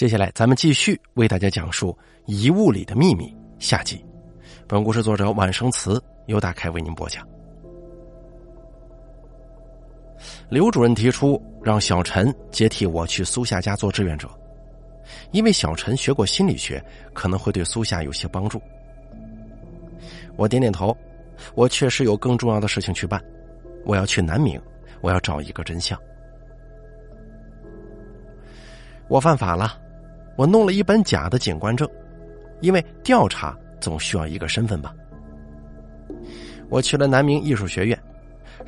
接下来，咱们继续为大家讲述《遗物里的秘密》下集。本故事作者晚生词由大开为您播讲。刘主任提出让小陈接替我去苏夏家做志愿者，因为小陈学过心理学，可能会对苏夏有些帮助。我点点头，我确实有更重要的事情去办，我要去南明，我要找一个真相。我犯法了。我弄了一本假的警官证，因为调查总需要一个身份吧。我去了南明艺术学院，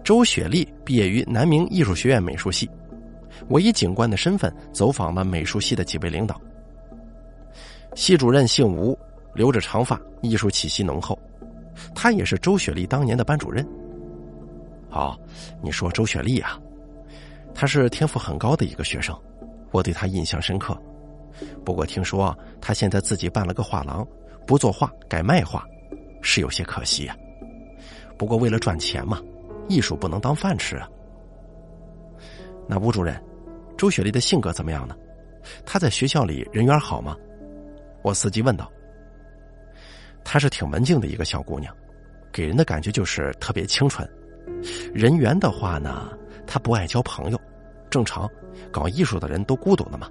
周雪丽毕业于南明艺术学院美术系，我以警官的身份走访了美术系的几位领导。系主任姓吴，留着长发，艺术气息浓厚，他也是周雪丽当年的班主任。哦，你说周雪丽啊，她是天赋很高的一个学生，我对她印象深刻。不过听说他现在自己办了个画廊，不做画改卖画，是有些可惜呀。不过为了赚钱嘛，艺术不能当饭吃啊。那吴主任，周雪丽的性格怎么样呢？她在学校里人缘好吗？我司机问道。她是挺文静的一个小姑娘，给人的感觉就是特别清纯。人缘的话呢，她不爱交朋友，正常，搞艺术的人都孤独的嘛。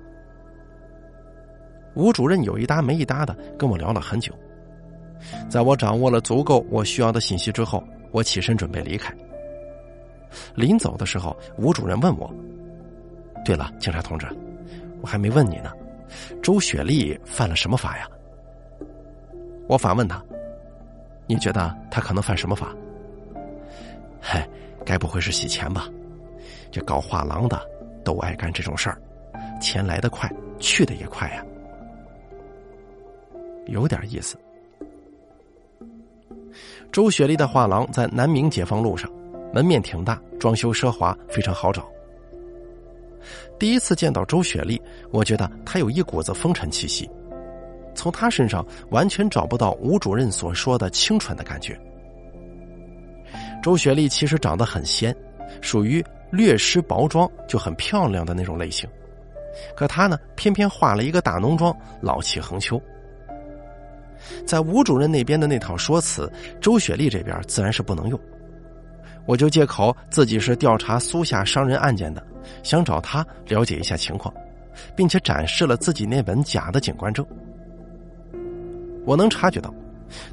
吴主任有一搭没一搭的跟我聊了很久，在我掌握了足够我需要的信息之后，我起身准备离开。临走的时候，吴主任问我：“对了，警察同志，我还没问你呢，周雪丽犯了什么法呀？”我反问他：“你觉得他可能犯什么法？”“嗨，该不会是洗钱吧？这搞画廊的都爱干这种事儿，钱来得快，去的也快呀。”有点意思。周雪丽的画廊在南明解放路上，门面挺大，装修奢华，非常好找。第一次见到周雪丽，我觉得她有一股子风尘气息，从她身上完全找不到吴主任所说的清纯的感觉。周雪丽其实长得很仙，属于略施薄妆就很漂亮的那种类型，可她呢，偏偏化了一个大浓妆，老气横秋。在吴主任那边的那套说辞，周雪丽这边自然是不能用。我就借口自己是调查苏夏伤人案件的，想找他了解一下情况，并且展示了自己那本假的警官证。我能察觉到，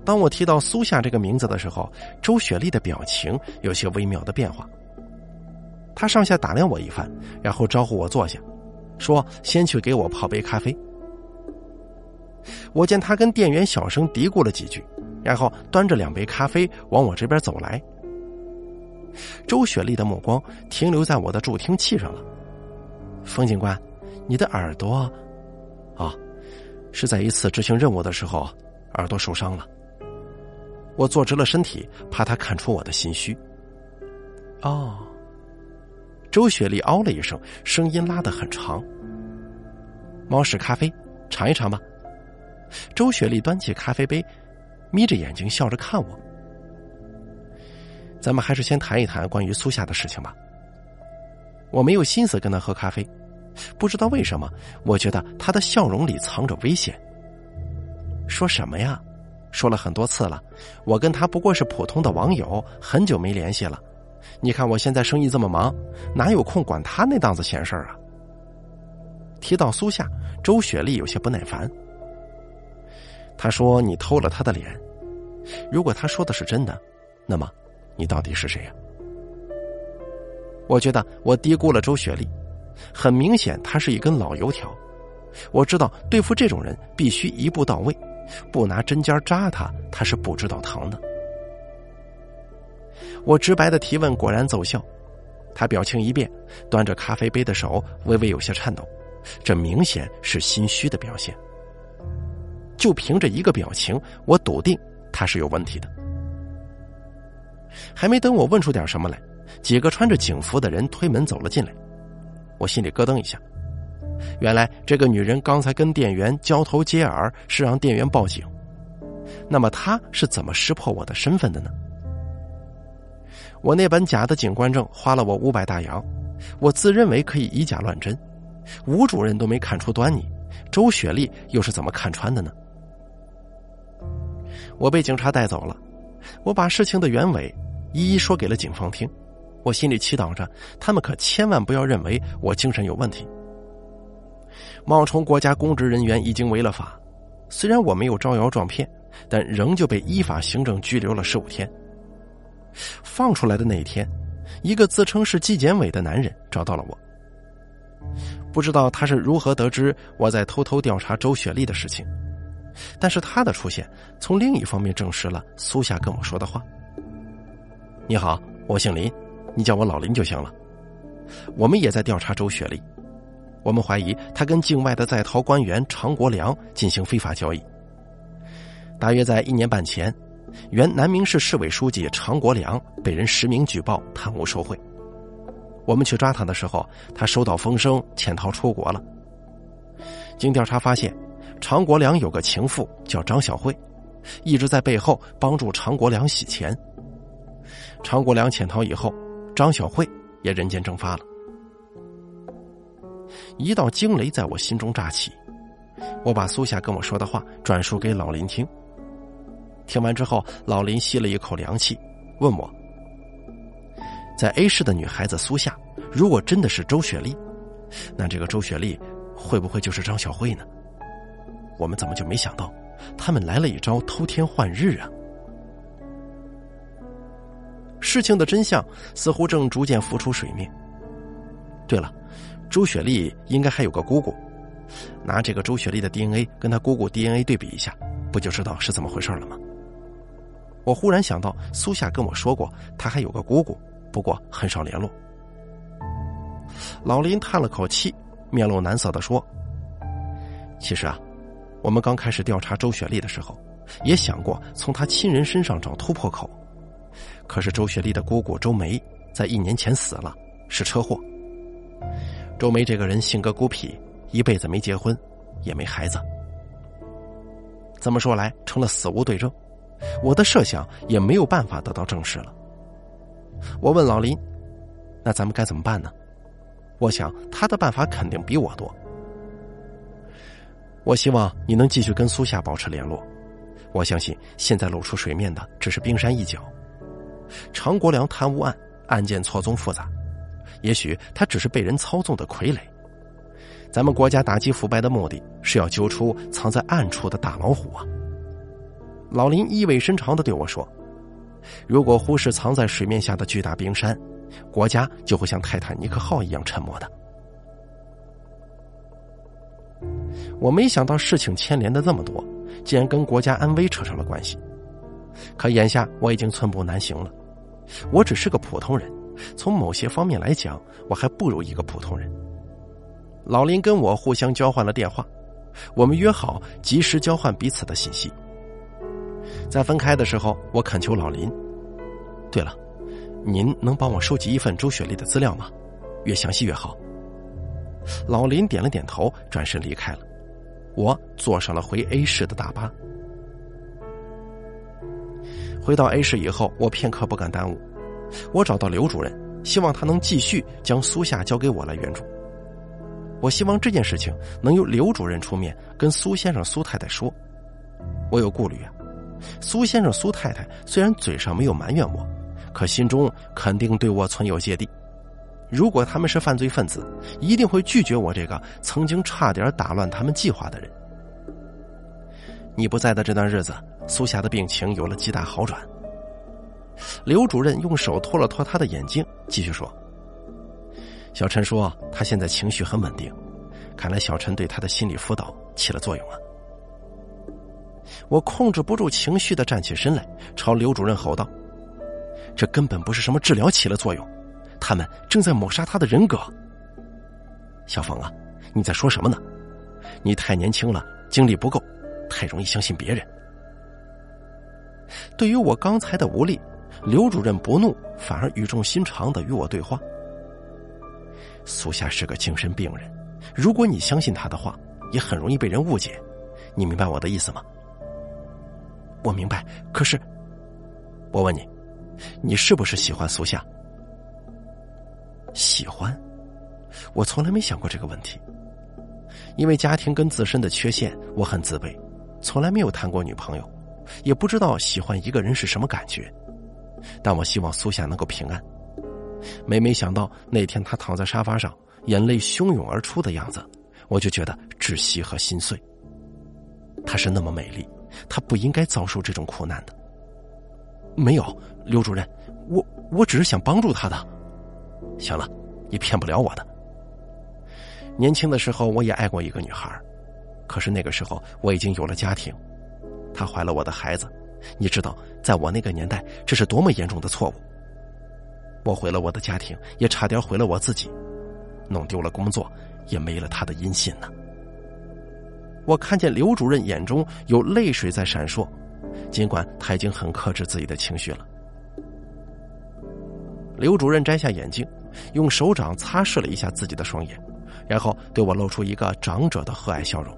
当我提到苏夏这个名字的时候，周雪丽的表情有些微妙的变化。他上下打量我一番，然后招呼我坐下，说：“先去给我泡杯咖啡。”我见他跟店员小声嘀咕了几句，然后端着两杯咖啡往我这边走来。周雪丽的目光停留在我的助听器上了。冯警官，你的耳朵……啊，是在一次执行任务的时候耳朵受伤了。我坐直了身体，怕他看出我的心虚。哦，周雪丽哦了一声，声音拉得很长。猫屎咖啡，尝一尝吧。周雪丽端起咖啡杯，眯着眼睛笑着看我。咱们还是先谈一谈关于苏夏的事情吧。我没有心思跟他喝咖啡，不知道为什么，我觉得他的笑容里藏着危险。说什么呀？说了很多次了，我跟他不过是普通的网友，很久没联系了。你看我现在生意这么忙，哪有空管他那档子闲事儿啊？提到苏夏，周雪丽有些不耐烦。他说：“你偷了他的脸。如果他说的是真的，那么你到底是谁呀？”我觉得我低估了周雪丽，很明显，她是一根老油条。我知道对付这种人必须一步到位，不拿针尖扎他，他是不知道疼的。我直白的提问果然奏效，他表情一变，端着咖啡杯的手微微有些颤抖，这明显是心虚的表现。就凭着一个表情，我笃定他是有问题的。还没等我问出点什么来，几个穿着警服的人推门走了进来，我心里咯噔一下。原来这个女人刚才跟店员交头接耳，是让店员报警。那么她是怎么识破我的身份的呢？我那本假的警官证花了我五百大洋，我自认为可以以假乱真，吴主任都没看出端倪，周雪丽又是怎么看穿的呢？我被警察带走了，我把事情的原委一一说给了警方听。我心里祈祷着，他们可千万不要认为我精神有问题。冒充国家公职人员已经违了法，虽然我没有招摇撞骗，但仍旧被依法行政拘留了十五天。放出来的那一天，一个自称是纪检委的男人找到了我。不知道他是如何得知我在偷偷调查周雪丽的事情，但是他的出现从另一方面证实了苏夏跟我说的话。你好，我姓林，你叫我老林就行了。我们也在调查周雪丽，我们怀疑她跟境外的在逃官员常国良进行非法交易。大约在一年半前，原南明市市委书记常国良被人实名举报贪污受贿。我们去抓他的时候，他收到风声潜逃出国了。经调查发现，常国良有个情妇叫张小慧，一直在背后帮助常国良洗钱。常国良潜逃以后，张小慧也人间蒸发了。一道惊雷在我心中炸起，我把苏夏跟我说的话转述给老林听。听完之后，老林吸了一口凉气，问我。在 A 市的女孩子苏夏，如果真的是周雪丽，那这个周雪丽会不会就是张小慧呢？我们怎么就没想到，他们来了一招偷天换日啊？事情的真相似乎正逐渐浮出水面。对了，周雪丽应该还有个姑姑，拿这个周雪丽的 DNA 跟她姑姑 DNA 对比一下，不就知道是怎么回事了吗？我忽然想到，苏夏跟我说过，她还有个姑姑。不过很少联络。老林叹了口气，面露难色的说：“其实啊，我们刚开始调查周雪丽的时候，也想过从她亲人身上找突破口。可是周雪丽的姑姑周梅在一年前死了，是车祸。周梅这个人性格孤僻，一辈子没结婚，也没孩子。这么说来，成了死无对证，我的设想也没有办法得到证实了。”我问老林：“那咱们该怎么办呢？”我想他的办法肯定比我多。我希望你能继续跟苏夏保持联络。我相信现在露出水面的只是冰山一角。常国良贪污案案件错综复杂，也许他只是被人操纵的傀儡。咱们国家打击腐败的目的是要揪出藏在暗处的大老虎啊！老林意味深长的对我说。如果忽视藏在水面下的巨大冰山，国家就会像泰坦尼克号一样沉没的。我没想到事情牵连的这么多，竟然跟国家安危扯上了关系。可眼下我已经寸步难行了，我只是个普通人，从某些方面来讲，我还不如一个普通人。老林跟我互相交换了电话，我们约好及时交换彼此的信息。在分开的时候，我恳求老林：“对了，您能帮我收集一份周雪丽的资料吗？越详细越好。”老林点了点头，转身离开了。我坐上了回 A 市的大巴。回到 A 市以后，我片刻不敢耽误，我找到刘主任，希望他能继续将苏夏交给我来援助。我希望这件事情能由刘主任出面跟苏先生、苏太太说。我有顾虑啊。苏先生、苏太太虽然嘴上没有埋怨我，可心中肯定对我存有芥蒂。如果他们是犯罪分子，一定会拒绝我这个曾经差点打乱他们计划的人。你不在的这段日子，苏霞的病情有了极大好转。刘主任用手托了托他的眼睛，继续说：“小陈说他现在情绪很稳定，看来小陈对他的心理辅导起了作用啊。”我控制不住情绪的站起身来，朝刘主任吼道：“这根本不是什么治疗起了作用，他们正在抹杀他的人格。”小冯啊，你在说什么呢？你太年轻了，精力不够，太容易相信别人。对于我刚才的无力，刘主任不怒，反而语重心长的与我对话：“苏夏是个精神病人，如果你相信他的话，也很容易被人误解。你明白我的意思吗？”我明白，可是，我问你，你是不是喜欢苏夏？喜欢？我从来没想过这个问题。因为家庭跟自身的缺陷，我很自卑，从来没有谈过女朋友，也不知道喜欢一个人是什么感觉。但我希望苏夏能够平安。每每想到那天她躺在沙发上，眼泪汹涌而出的样子，我就觉得窒息和心碎。她是那么美丽，她不应该遭受这种苦难的。没有，刘主任，我我只是想帮助她的。行了，你骗不了我的。年轻的时候我也爱过一个女孩，可是那个时候我已经有了家庭，她怀了我的孩子。你知道，在我那个年代，这是多么严重的错误。我毁了我的家庭，也差点毁了我自己，弄丢了工作，也没了他的音信呢。我看见刘主任眼中有泪水在闪烁，尽管他已经很克制自己的情绪了。刘主任摘下眼镜，用手掌擦拭了一下自己的双眼，然后对我露出一个长者的和蔼笑容。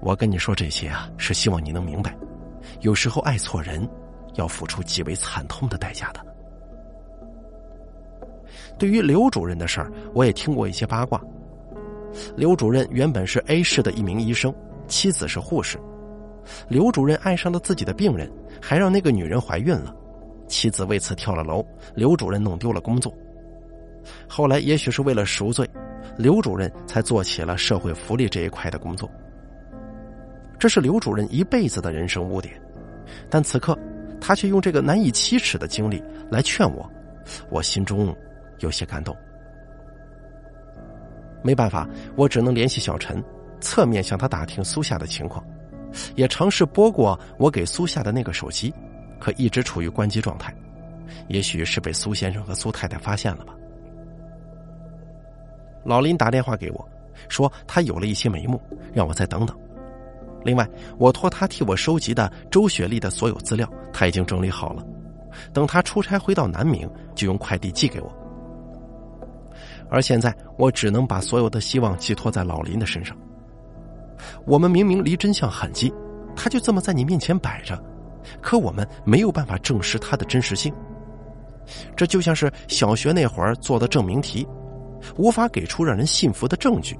我跟你说这些啊，是希望你能明白，有时候爱错人，要付出极为惨痛的代价的。对于刘主任的事儿，我也听过一些八卦。刘主任原本是 A 市的一名医生，妻子是护士。刘主任爱上了自己的病人，还让那个女人怀孕了，妻子为此跳了楼，刘主任弄丢了工作。后来也许是为了赎罪，刘主任才做起了社会福利这一块的工作。这是刘主任一辈子的人生污点，但此刻他却用这个难以启齿的经历来劝我，我心中有些感动。没办法，我只能联系小陈，侧面向他打听苏夏的情况，也尝试拨过我给苏夏的那个手机，可一直处于关机状态，也许是被苏先生和苏太太发现了吧。老林打电话给我，说他有了一些眉目，让我再等等。另外，我托他替我收集的周雪丽的所有资料，他已经整理好了。等他出差回到南明，就用快递寄给我。而现在，我只能把所有的希望寄托在老林的身上。我们明明离真相很近，他就这么在你面前摆着，可我们没有办法证实它的真实性。这就像是小学那会儿做的证明题，无法给出让人信服的证据。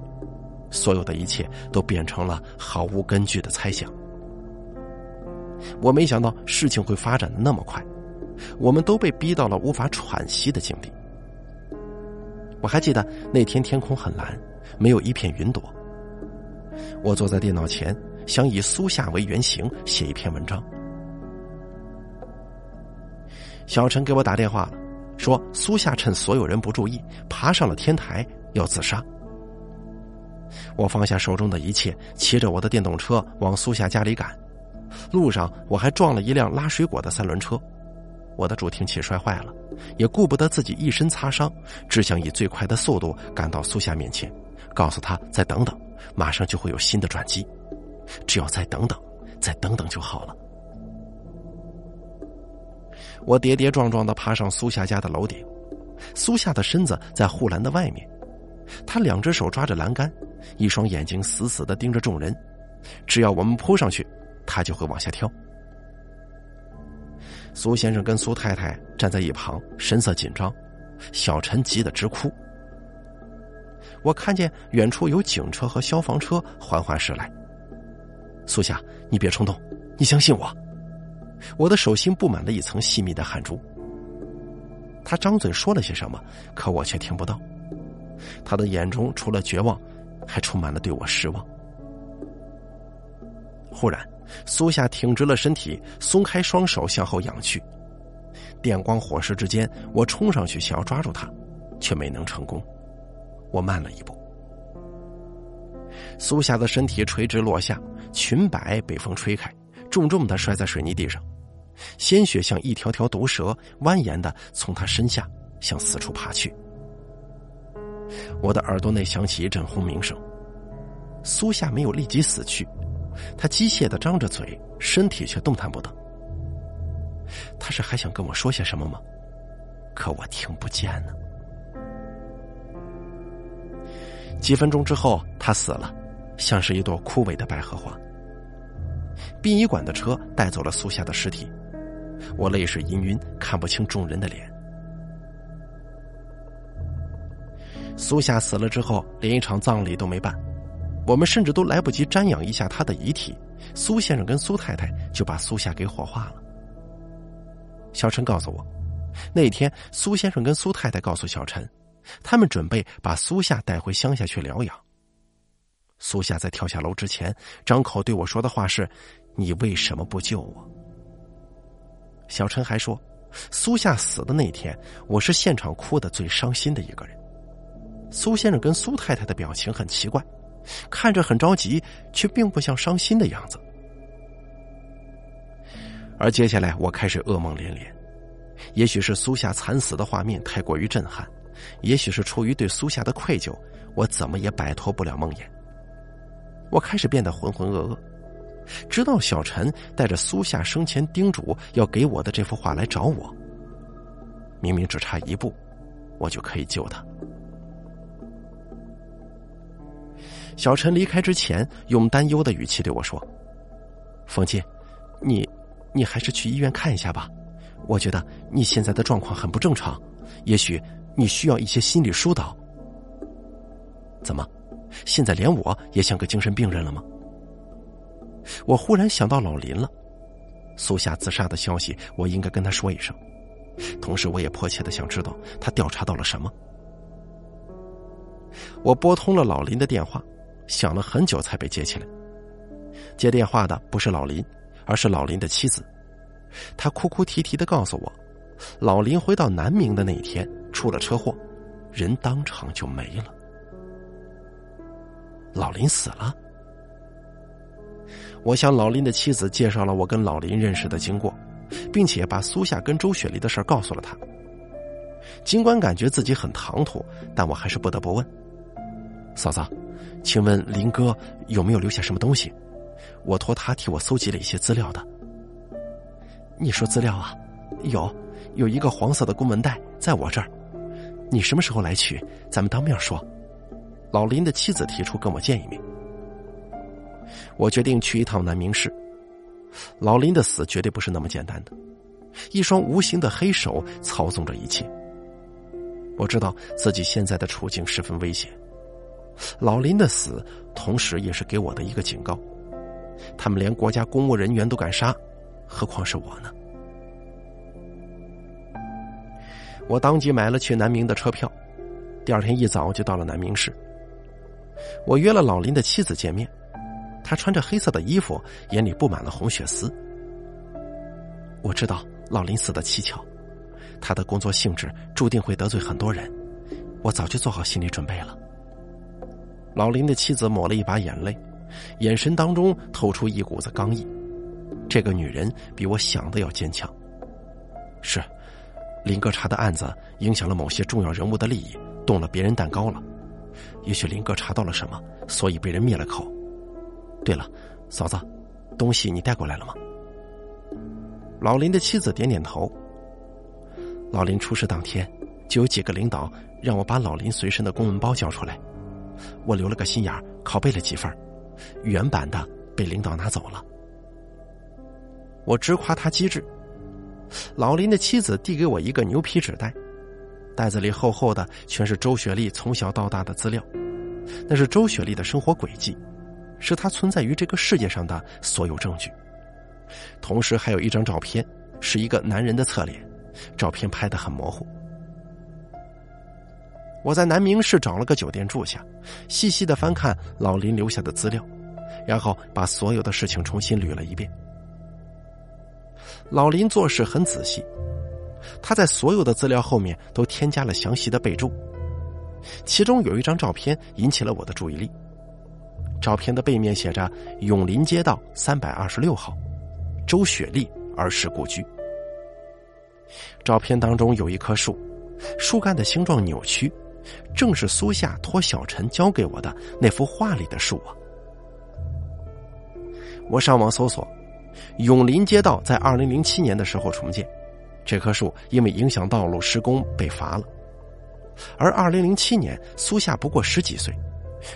所有的一切都变成了毫无根据的猜想。我没想到事情会发展的那么快，我们都被逼到了无法喘息的境地。我还记得那天天空很蓝，没有一片云朵。我坐在电脑前，想以苏夏为原型写一篇文章。小陈给我打电话了，说苏夏趁所有人不注意，爬上了天台要自杀。我放下手中的一切，骑着我的电动车往苏夏家里赶。路上我还撞了一辆拉水果的三轮车，我的助听器摔坏了，也顾不得自己一身擦伤，只想以最快的速度赶到苏夏面前，告诉他再等等，马上就会有新的转机，只要再等等，再等等就好了。我跌跌撞撞的爬上苏夏家的楼顶，苏夏的身子在护栏的外面。他两只手抓着栏杆，一双眼睛死死的盯着众人。只要我们扑上去，他就会往下跳。苏先生跟苏太太站在一旁，神色紧张。小陈急得直哭。我看见远处有警车和消防车缓缓驶来。苏夏，你别冲动，你相信我。我的手心布满了一层细密的汗珠。他张嘴说了些什么，可我却听不到。他的眼中除了绝望，还充满了对我失望。忽然，苏夏挺直了身体，松开双手向后仰去。电光火石之间，我冲上去想要抓住他，却没能成功。我慢了一步。苏夏的身体垂直落下，裙摆被风吹开，重重的摔在水泥地上，鲜血像一条条毒蛇蜿蜒的从他身下向四处爬去。我的耳朵内响起一阵轰鸣声。苏夏没有立即死去，他机械的张着嘴，身体却动弹不得。他是还想跟我说些什么吗？可我听不见呢。几分钟之后，他死了，像是一朵枯萎的百合花。殡仪馆的车带走了苏夏的尸体，我泪水氤氲，看不清众人的脸。苏夏死了之后，连一场葬礼都没办，我们甚至都来不及瞻仰一下他的遗体，苏先生跟苏太太就把苏夏给火化了。小陈告诉我，那天苏先生跟苏太太告诉小陈，他们准备把苏夏带回乡下去疗养。苏夏在跳下楼之前，张口对我说的话是：“你为什么不救我？”小陈还说，苏夏死的那天，我是现场哭的最伤心的一个人。苏先生跟苏太太的表情很奇怪，看着很着急，却并不像伤心的样子。而接下来，我开始噩梦连连。也许是苏夏惨死的画面太过于震撼，也许是出于对苏夏的愧疚，我怎么也摆脱不了梦魇。我开始变得浑浑噩噩，直到小陈带着苏夏生前叮嘱要给我的这幅画来找我。明明只差一步，我就可以救他。小陈离开之前，用担忧的语气对我说：“冯静，你，你还是去医院看一下吧。我觉得你现在的状况很不正常，也许你需要一些心理疏导。怎么，现在连我也像个精神病人了吗？”我忽然想到老林了，苏夏自杀的消息，我应该跟他说一声。同时，我也迫切的想知道他调查到了什么。我拨通了老林的电话。响了很久才被接起来。接电话的不是老林，而是老林的妻子。他哭哭啼啼的告诉我，老林回到南明的那一天出了车祸，人当场就没了。老林死了。我向老林的妻子介绍了我跟老林认识的经过，并且把苏夏跟周雪梨的事告诉了他。尽管感觉自己很唐突，但我还是不得不问：“嫂子。”请问林哥有没有留下什么东西？我托他替我搜集了一些资料的。你说资料啊？有，有一个黄色的公文袋在我这儿。你什么时候来取？咱们当面说。老林的妻子提出跟我见一面。我决定去一趟南明市。老林的死绝对不是那么简单的，一双无形的黑手操纵着一切。我知道自己现在的处境十分危险。老林的死，同时也是给我的一个警告。他们连国家公务人员都敢杀，何况是我呢？我当即买了去南明的车票，第二天一早就到了南明市。我约了老林的妻子见面，他穿着黑色的衣服，眼里布满了红血丝。我知道老林死的蹊跷，他的工作性质注定会得罪很多人，我早就做好心理准备了。老林的妻子抹了一把眼泪，眼神当中透出一股子刚毅。这个女人比我想的要坚强。是，林哥查的案子影响了某些重要人物的利益，动了别人蛋糕了。也许林哥查到了什么，所以被人灭了口。对了，嫂子，东西你带过来了吗？老林的妻子点点头。老林出事当天，就有几个领导让我把老林随身的公文包交出来。我留了个心眼儿拷贝了几份，原版的被领导拿走了。我直夸他机智。老林的妻子递给我一个牛皮纸袋，袋子里厚厚的全是周雪丽从小到大的资料，那是周雪丽的生活轨迹，是他存在于这个世界上的所有证据。同时还有一张照片，是一个男人的侧脸，照片拍得很模糊。我在南明市找了个酒店住下，细细的翻看老林留下的资料，然后把所有的事情重新捋了一遍。老林做事很仔细，他在所有的资料后面都添加了详细的备注，其中有一张照片引起了我的注意力。照片的背面写着“永林街道三百二十六号，周雪丽儿时故居”。照片当中有一棵树，树干的形状扭曲。正是苏夏托小陈交给我的那幅画里的树啊！我上网搜索，永林街道在二零零七年的时候重建，这棵树因为影响道路施工被罚了。而二零零七年苏夏不过十几岁，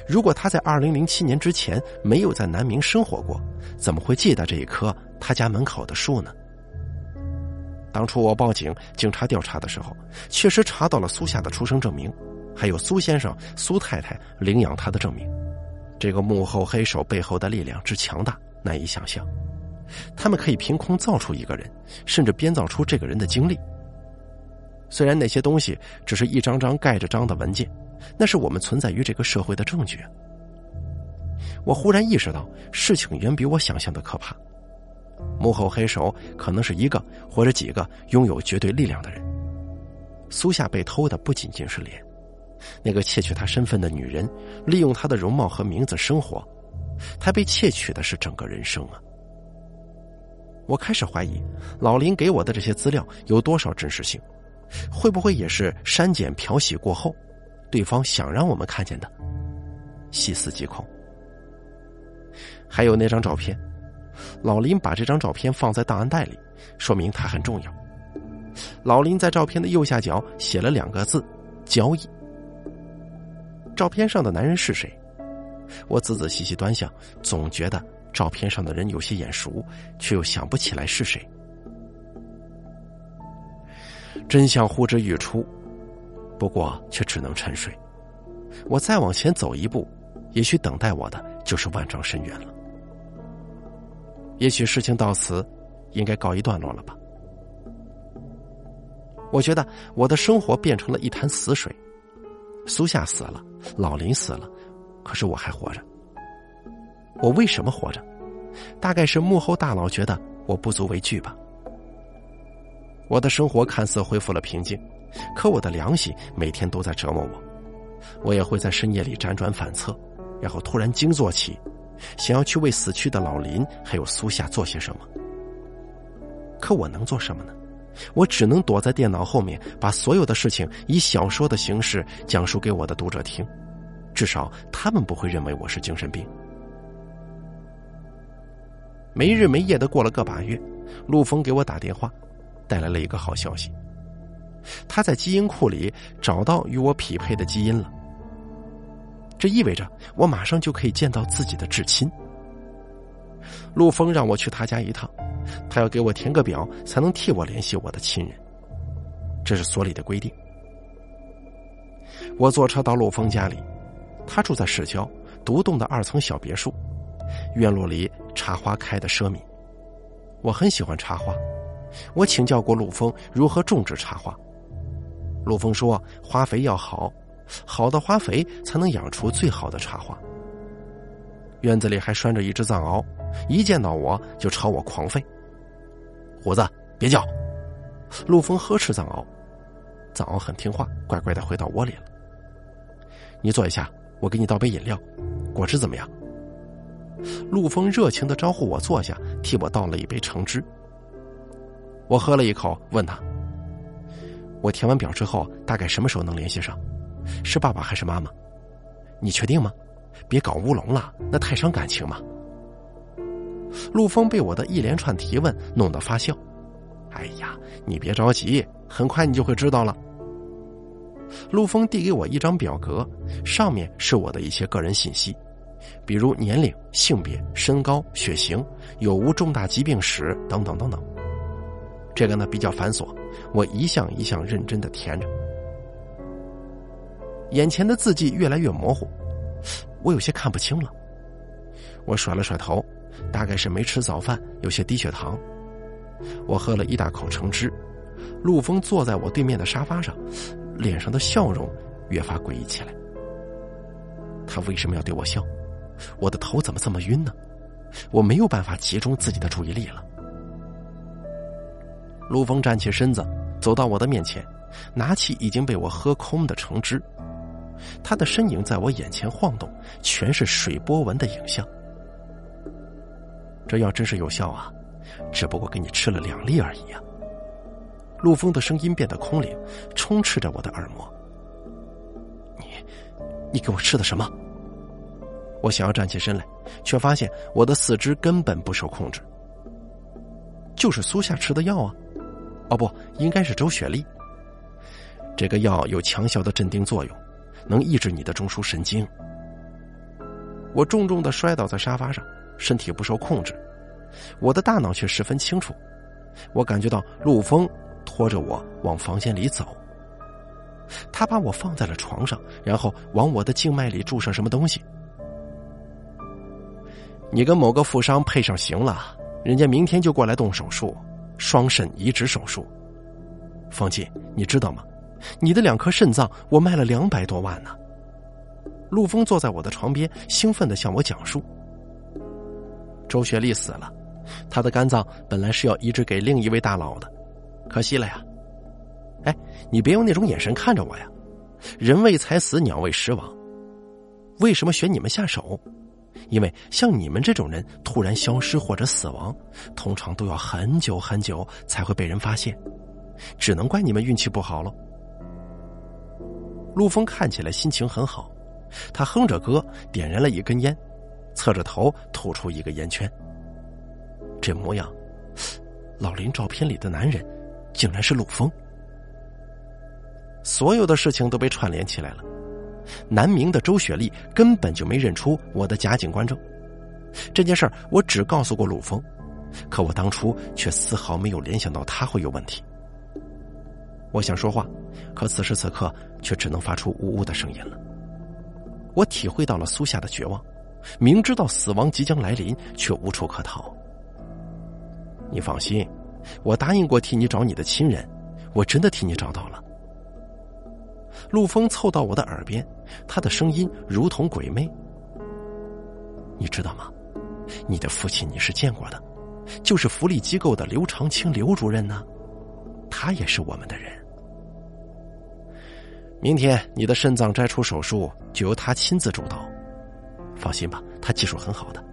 如果他在二零零七年之前没有在南明生活过，怎么会记得这一棵他家门口的树呢？当初我报警，警察调查的时候，确实查到了苏夏的出生证明。还有苏先生、苏太太领养他的证明。这个幕后黑手背后的力量之强大，难以想象。他们可以凭空造出一个人，甚至编造出这个人的经历。虽然那些东西只是一张张盖着章的文件，那是我们存在于这个社会的证据。我忽然意识到，事情远比我想象的可怕。幕后黑手可能是一个或者几个拥有绝对力量的人。苏夏被偷的不仅仅是脸，那个窃取她身份的女人利用她的容貌和名字生活，她被窃取的是整个人生啊！我开始怀疑，老林给我的这些资料有多少真实性，会不会也是删减漂洗过后，对方想让我们看见的？细思极恐。还有那张照片，老林把这张照片放在档案袋里，说明它很重要。老林在照片的右下角写了两个字：“交易。”照片上的男人是谁？我仔仔细细端详，总觉得照片上的人有些眼熟，却又想不起来是谁。真相呼之欲出，不过却只能沉睡。我再往前走一步，也许等待我的就是万丈深渊了。也许事情到此，应该告一段落了吧。我觉得我的生活变成了一潭死水，苏夏死了，老林死了，可是我还活着。我为什么活着？大概是幕后大佬觉得我不足为惧吧。我的生活看似恢复了平静，可我的良心每天都在折磨我。我也会在深夜里辗转反侧，然后突然惊坐起，想要去为死去的老林还有苏夏做些什么。可我能做什么呢？我只能躲在电脑后面，把所有的事情以小说的形式讲述给我的读者听，至少他们不会认为我是精神病。没日没夜的过了个把月，陆峰给我打电话，带来了一个好消息，他在基因库里找到与我匹配的基因了。这意味着我马上就可以见到自己的至亲。陆峰让我去他家一趟。他要给我填个表，才能替我联系我的亲人，这是所里的规定。我坐车到陆峰家里，他住在市郊独栋的二层小别墅，院落里茶花开的奢靡。我很喜欢茶花，我请教过陆峰如何种植茶花。陆峰说，花肥要好，好的花肥才能养出最好的茶花。院子里还拴着一只藏獒，一见到我就朝我狂吠。虎子，别叫！陆峰呵斥藏獒，藏獒很听话，乖乖的回到窝里了。你坐一下，我给你倒杯饮料，果汁怎么样？陆峰热情的招呼我坐下，替我倒了一杯橙汁。我喝了一口，问他：“我填完表之后，大概什么时候能联系上？是爸爸还是妈妈？你确定吗？别搞乌龙了，那太伤感情嘛。”陆峰被我的一连串提问弄得发笑。哎呀，你别着急，很快你就会知道了。陆峰递给我一张表格，上面是我的一些个人信息，比如年龄、性别、身高、血型、有无重大疾病史等等等等。这个呢比较繁琐，我一项一项认真的填着。眼前的字迹越来越模糊，我有些看不清了。我甩了甩头。大概是没吃早饭，有些低血糖。我喝了一大口橙汁。陆峰坐在我对面的沙发上，脸上的笑容越发诡异起来。他为什么要对我笑？我的头怎么这么晕呢？我没有办法集中自己的注意力了。陆峰站起身子，走到我的面前，拿起已经被我喝空的橙汁。他的身影在我眼前晃动，全是水波纹的影像。这药真是有效啊，只不过给你吃了两粒而已啊。陆峰的声音变得空灵，充斥着我的耳膜。你，你给我吃的什么？我想要站起身来，却发现我的四肢根本不受控制。就是苏夏吃的药啊，哦不，应该是周雪丽。这个药有强效的镇定作用，能抑制你的中枢神经。我重重的摔倒在沙发上。身体不受控制，我的大脑却十分清楚。我感觉到陆峰拖着我往房间里走。他把我放在了床上，然后往我的静脉里注射什么东西。你跟某个富商配上行了，人家明天就过来动手术，双肾移植手术。方静，你知道吗？你的两颗肾脏我卖了两百多万呢。陆峰坐在我的床边，兴奋的向我讲述。周学丽死了，她的肝脏本来是要移植给另一位大佬的，可惜了呀。哎，你别用那种眼神看着我呀！人为财死，鸟为食亡。为什么选你们下手？因为像你们这种人突然消失或者死亡，通常都要很久很久才会被人发现，只能怪你们运气不好了。陆峰看起来心情很好，他哼着歌，点燃了一根烟，侧着头吐出一个烟圈。这模样，老林照片里的男人，竟然是陆峰。所有的事情都被串联起来了。南明的周雪丽根本就没认出我的假警官证。这件事儿我只告诉过陆峰，可我当初却丝毫没有联想到他会有问题。我想说话，可此时此刻却只能发出呜呜的声音了。我体会到了苏夏的绝望，明知道死亡即将来临，却无处可逃。你放心，我答应过替你找你的亲人，我真的替你找到了。陆峰凑到我的耳边，他的声音如同鬼魅。你知道吗？你的父亲你是见过的，就是福利机构的刘长青刘主任呢，他也是我们的人。明天你的肾脏摘除手术就由他亲自主导，放心吧，他技术很好的。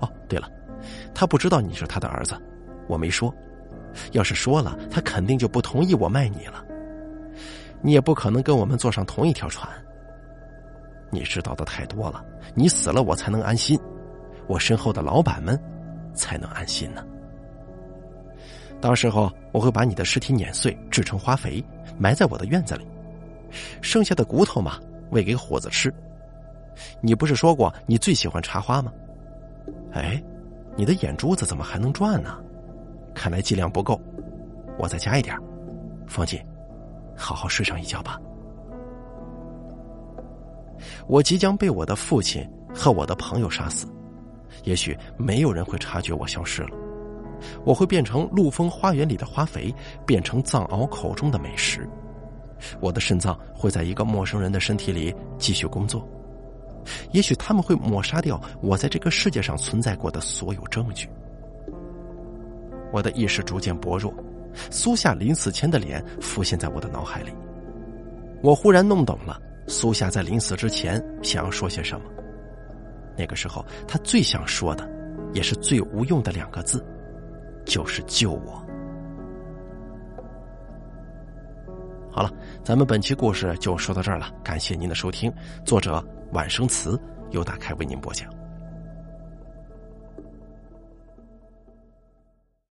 哦，对了，他不知道你是他的儿子，我没说，要是说了，他肯定就不同意我卖你了。你也不可能跟我们坐上同一条船。你知道的太多了，你死了我才能安心，我身后的老板们才能安心呢。到时候我会把你的尸体碾碎，制成花肥，埋在我的院子里，剩下的骨头嘛，喂给虎子吃。你不是说过你最喜欢茶花吗？哎，你的眼珠子怎么还能转呢？看来剂量不够，我再加一点。放心。好好睡上一觉吧。我即将被我的父亲和我的朋友杀死，也许没有人会察觉我消失了。我会变成陆丰花园里的花肥，变成藏獒口中的美食。我的肾脏会在一个陌生人的身体里继续工作，也许他们会抹杀掉我在这个世界上存在过的所有证据。我的意识逐渐薄弱。苏夏临死前的脸浮现在我的脑海里，我忽然弄懂了苏夏在临死之前想要说些什么。那个时候，他最想说的，也是最无用的两个字，就是救我。好了，咱们本期故事就说到这儿了，感谢您的收听。作者晚生词由大开为您播讲。